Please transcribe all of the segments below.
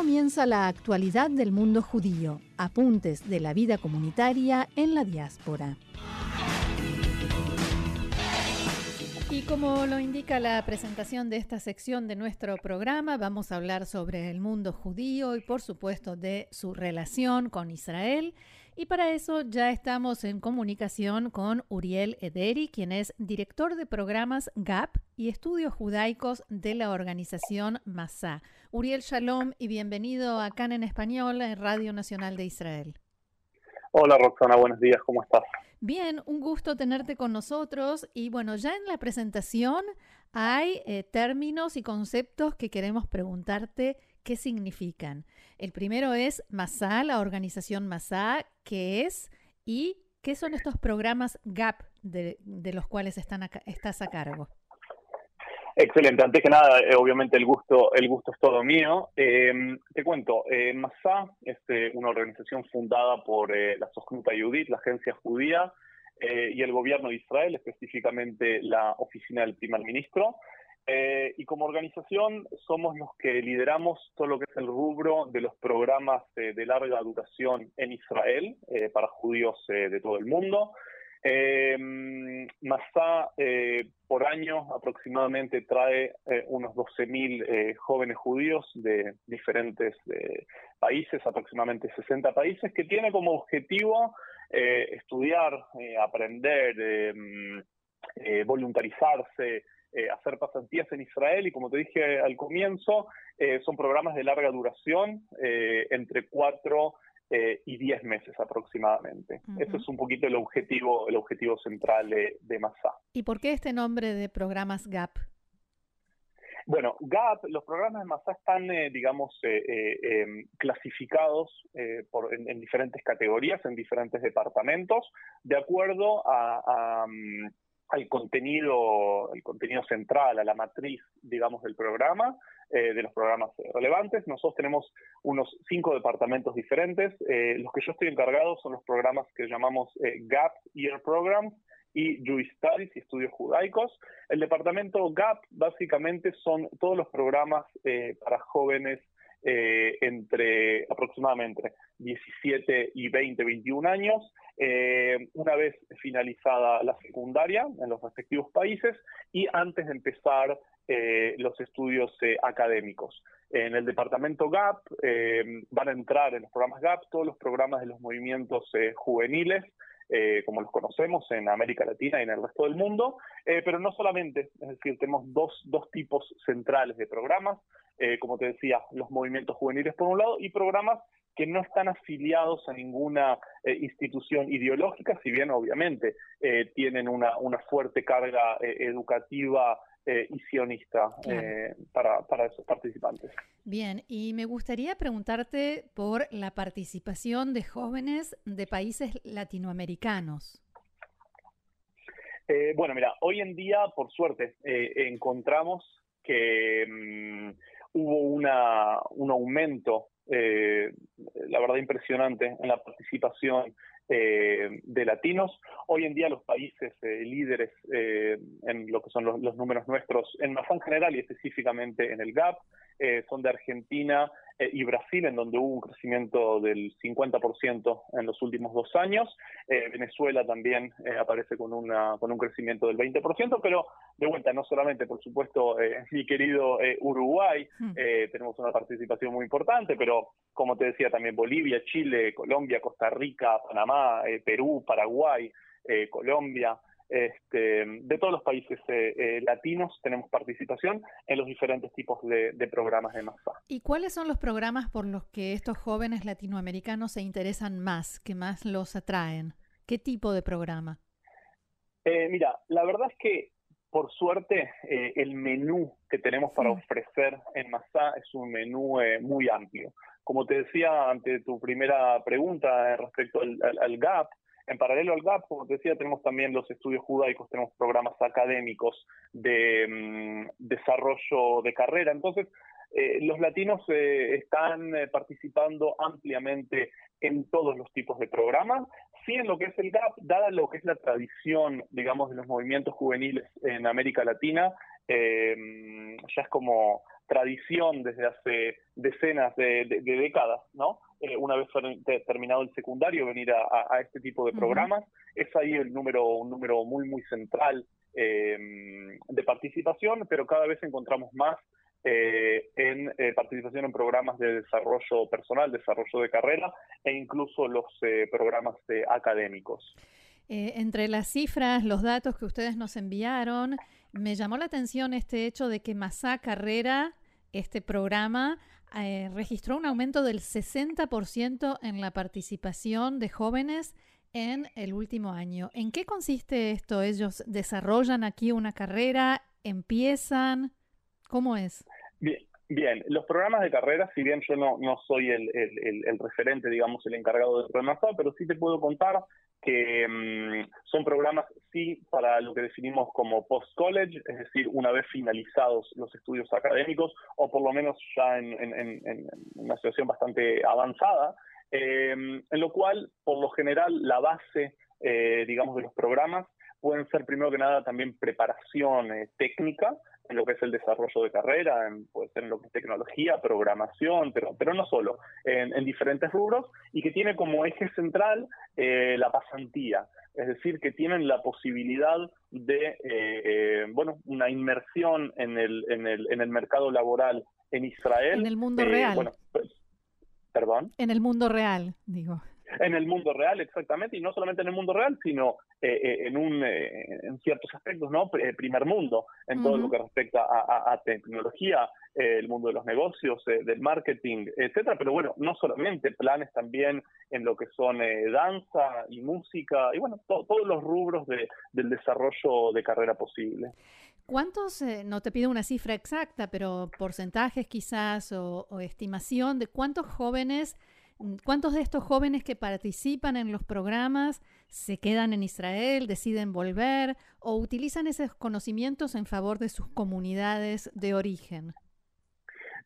Comienza la actualidad del mundo judío, apuntes de la vida comunitaria en la diáspora. Y como lo indica la presentación de esta sección de nuestro programa, vamos a hablar sobre el mundo judío y por supuesto de su relación con Israel. Y para eso ya estamos en comunicación con Uriel Ederi, quien es director de programas GAP y estudios judaicos de la organización Masá. Uriel Shalom y bienvenido a CAN en Español en Radio Nacional de Israel. Hola Roxana, buenos días, ¿cómo estás? Bien, un gusto tenerte con nosotros y bueno, ya en la presentación hay eh, términos y conceptos que queremos preguntarte qué significan. El primero es MASA, la organización MASA, qué es y qué son estos programas GAP de, los cuales están a, estás a cargo. Excelente. Antes que nada, eh, obviamente el gusto, el gusto es todo mío. Eh, te cuento, eh, Masá es eh, una organización fundada por eh, la Sojnuta Yudit, la agencia judía, y el gobierno de Israel, específicamente la oficina del primer ministro. y como organización somos los que lideramos todo lo que es el rubro de los programas de larga duración en Israel para judíos de todo el mundo. Eh, Masá por año aproximadamente trae eh, unos 12.000 eh, jóvenes judíos de diferentes eh, países, aproximadamente 60 países, que tiene como objetivo estudiar, aprender, voluntarizarse, hacer pasantías en Israel y como te dije al comienzo, son programas de larga duración, entre cuatro eh, y 10 meses aproximadamente. Uh -huh. Ese es un poquito el objetivo, el objetivo central de, de. ¿Y por qué este nombre de programas GAP? Bueno, GAP, los programas de Masá están, eh, digamos, eh, eh, clasificados por, en, en, diferentes categorías, en diferentes departamentos, de acuerdo um, al contenido, contenido central, a la matriz, digamos, del programa, de los programas relevantes. Nosotros tenemos unos cinco departamentos diferentes. Los que yo estoy encargado son los programas que llamamos GAP Year Programs y Jewish Studies y estudios judaicos. El departamento GAP básicamente son todos los programas eh, para jóvenes eh, entre aproximadamente 17 y 20, 21 años, eh, una vez finalizada la secundaria en los respectivos países y antes de empezar eh, los estudios eh, académicos. En el departamento GAP eh, van a entrar en los programas GAP todos los programas de los movimientos eh, juveniles, eh, como los conocemos en América Latina y en el resto del mundo, eh, pero no solamente, es decir, tenemos dos, dos tipos centrales de programas, eh, como te decía, los movimientos juveniles por un lado y programas que no están afiliados a ninguna eh, institución ideológica, si bien obviamente eh, tienen una, una, fuerte carga eh, educativa y sionista claro. para, para esos participantes. Bien, y me gustaría preguntarte por la participación de jóvenes de países latinoamericanos. Eh, bueno, mira, hoy en día, por suerte, eh, encontramos que mmm, hubo una, un aumento, eh, la verdad, impresionante en la participación eh, de latinos. Hoy en día los países eh, líderes eh, en lo que son los, números nuestros, en Mazán general y específicamente en el GAP, eh, son de Argentina eh, y Brasil, en donde hubo un crecimiento del 50% en los últimos dos años. Eh, Venezuela también aparece con, una, con un crecimiento del 20%, pero de vuelta, no solamente, por supuesto, mi querido Uruguay, mm. tenemos una participación muy importante, pero como te decía, también Bolivia, Chile, Colombia, Costa Rica, Panamá, Perú, Paraguay, Colombia. Este, de todos los países eh, eh, latinos tenemos participación en los diferentes tipos de, de, programas de masa. ¿Y cuáles son los programas por los que estos jóvenes latinoamericanos se interesan más, que más los atraen? ¿Qué tipo de programa? Eh, mira, la verdad es que por suerte, el menú que tenemos para ofrecer en Masá es un menú muy amplio. Como te decía ante tu primera pregunta respecto al, GAP, en paralelo al GAP, como te decía, tenemos también los estudios judaicos, tenemos programas académicos de mm, desarrollo de carrera. Entonces, eh, los latinos están participando ampliamente en todos los tipos de programas sí en lo que es el GAP, dada lo que es la tradición, digamos, de los movimientos juveniles en América Latina, em, ya es como tradición desde hace decenas de, décadas, ¿no? Eh, una vez terminado el secundario, venir a, este tipo de programas. Es ahí el número, un número muy, muy central em, de participación, pero cada vez encontramos más eh, en eh, participación en programas de desarrollo personal, desarrollo de carrera e incluso los eh, programas académicos. entre las cifras, los datos que ustedes nos enviaron, me llamó la atención este hecho de que Masá Carrera, este programa, registró un aumento del 60% en la participación de jóvenes en el último año. ¿En qué consiste esto? ¿Ellos desarrollan aquí una carrera? ¿Empiezan? ¿Cómo es? Bien, bien, los programas de carrera, si bien yo no, soy el, referente, digamos, el encargado de programas, pero sí te puedo contar que mm, son programas, sí, para lo que definimos como post-college, es decir, una vez finalizados los estudios académicos, o por lo menos ya en, una situación bastante avanzada, em, en lo cual, por lo general, la base, eh, digamos, de los programas pueden ser, primero que nada, también preparación técnica, en lo que es el desarrollo de carrera, puede ser en lo que es tecnología, programación, pero, pero no solo, en, diferentes rubros, y que tiene como eje central eh, la pasantía, es decir, que tienen la posibilidad de, eh, eh, bueno, una inmersión en el, en, el, en el mercado laboral en Israel. En el mundo real. Pues, perdón. En el mundo real, digo en el mundo real, exactamente, y no solamente en el mundo real, sino eh, eh, en, un, eh, en ciertos aspectos, ¿no? Primer mundo, en todo lo que respecta a, tecnología, el mundo de los negocios, del marketing, etcétera, pero bueno, no solamente, planes también en lo que son danza y música, y bueno, todos los rubros de, del desarrollo de carrera posible. ¿Cuántos, no te pido una cifra exacta, pero porcentajes quizás o estimación de cuántos jóvenes ¿Cuántos de estos jóvenes que participan en los programas se quedan en Israel, deciden volver o utilizan esos conocimientos en favor de sus comunidades de origen?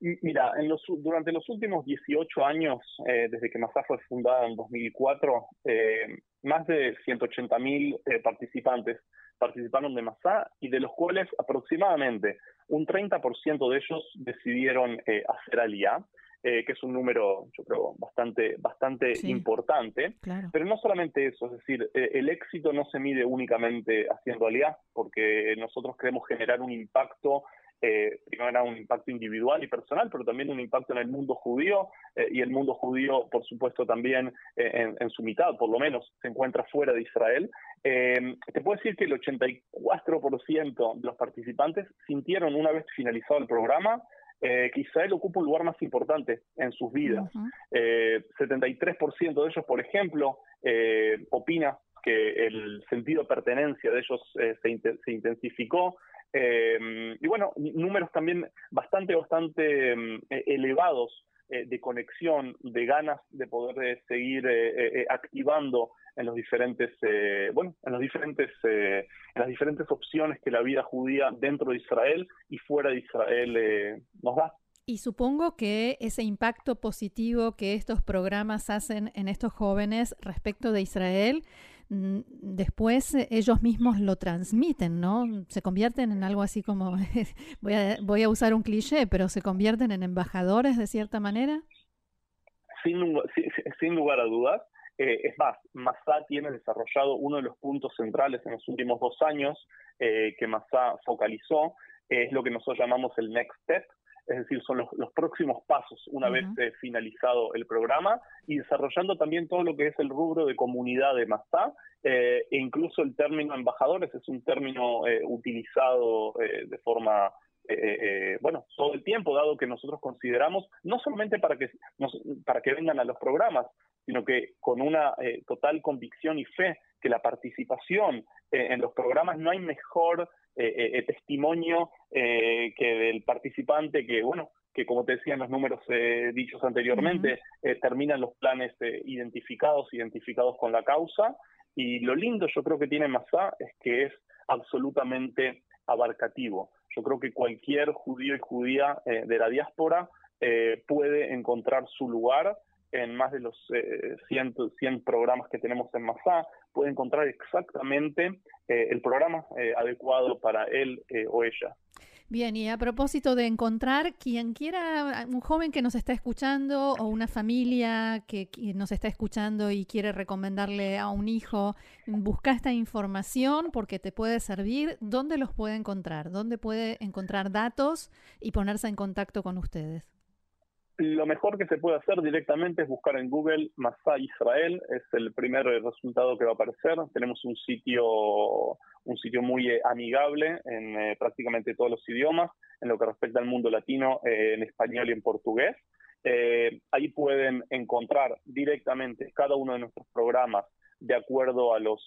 Mira, durante los últimos 18 años, eh, desde que Masá fue fundada en 2004, eh, más de 180.000 eh, participantes participaron de Masá y de los cuales aproximadamente un 30% de ellos decidieron hacer aliyah eh, que es un número, yo creo, bastante, bastante importante. Pero no solamente eso, es decir, eh, el éxito no se mide únicamente haciendo alianzas, porque nosotros queremos generar un impacto eh, primero un impacto individual y personal, pero también un impacto en el mundo judío, y el mundo judío, por supuesto, también en, su mitad, por lo menos, se encuentra fuera de Israel. te puedo decir que el 84% de los participantes sintieron una vez finalizado el programa eh, que Israel ocupa un lugar más importante en sus vidas. 73% eh, de ellos, por ejemplo, eh, opina que el sentido de pertenencia de ellos se, intensificó. y bueno, números también bastante, bastante mm, elevados de conexión, de ganas de poder seguir activando en los diferentes, eh, bueno, en los diferentes, eh, en las diferentes opciones que la vida judía dentro de Israel y fuera de Israel eh, nos da. Y supongo que ese impacto positivo que estos programas hacen en estos jóvenes respecto de Israel, después ellos mismos lo transmiten, ¿no? Se convierten en algo así como, voy a, usar un cliché, pero se convierten en embajadores de cierta manera. Sin, lugar a dudas. Eh, es más, Masá tiene desarrollado uno de los puntos centrales en los últimos dos años eh, que Masá focalizó, es lo que nosotros llamamos el next step, es decir, son los, próximos pasos una vez eh, finalizado el programa y desarrollando también todo lo que es el rubro de comunidad de Masá e incluso el término embajadores es un término utilizado de forma bueno, todo el tiempo, dado que nosotros consideramos, no solamente para que, para que vengan a los programas, sino que con una eh, total convicción y fe que la participación eh, en los programas no hay mejor testimonio que del participante que, bueno, que como te decía en los números dichos anteriormente, terminan los planes identificados, identificados con la causa. Y lo lindo yo creo que tiene Masá es que es absolutamente abarcativo. Yo creo que cualquier judío y judía de la diáspora puede encontrar su lugar en más de los 100, eh, 100, programas que tenemos en Masá, puede encontrar exactamente eh, el programa eh, adecuado para él o ella. Bien, y a propósito de encontrar, quien quiera, un joven que nos está escuchando o una familia que, nos está escuchando y quiere recomendarle a un hijo, busca esta información porque te puede servir. ¿Dónde los puede encontrar? ¿Dónde puede encontrar datos y ponerse en contacto con ustedes? Lo mejor que se puede hacer directamente es buscar en Google Masá Israel, es el primer resultado que va a aparecer. Tenemos un sitio, un sitio muy eh, amigable en eh, prácticamente todos los idiomas, en lo que respecta al mundo latino, eh, en español y en portugués. ahí pueden encontrar directamente cada uno de nuestros programas de acuerdo a los,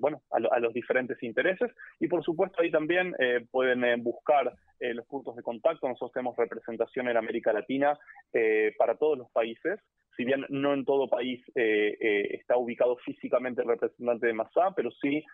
bueno, a, los diferentes intereses. Y por supuesto ahí también pueden buscar eh, los puntos de contacto. Nosotros tenemos representación en América Latina eh, para todos los países. Si bien no en todo país eh, está ubicado físicamente el representante de Masá, pero sí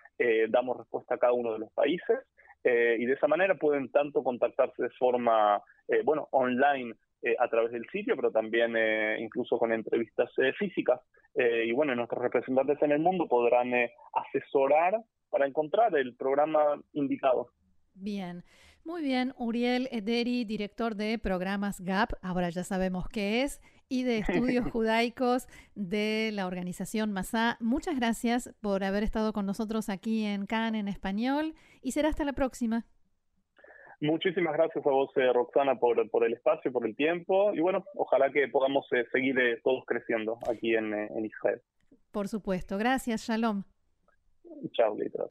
damos respuesta a cada uno de los países. y de esa manera pueden tanto contactarse de forma, bueno, online a través del sitio, pero también incluso con entrevistas físicas. y bueno, nuestros representantes en el mundo podrán asesorar para encontrar el programa indicado. Bien. Muy bien, Uriel Ederi, director de programas GAP, ahora ya sabemos qué es, y de estudios judaicos de la organización Masá. Muchas gracias por haber estado con nosotros aquí en CAN en español y será hasta la próxima. Muchísimas gracias a vos, eh, Roxana, por, el espacio, por el tiempo y bueno, ojalá que podamos eh, seguir eh, todos creciendo aquí en, en Israel. Por supuesto, gracias, Shalom. Chao, Litra.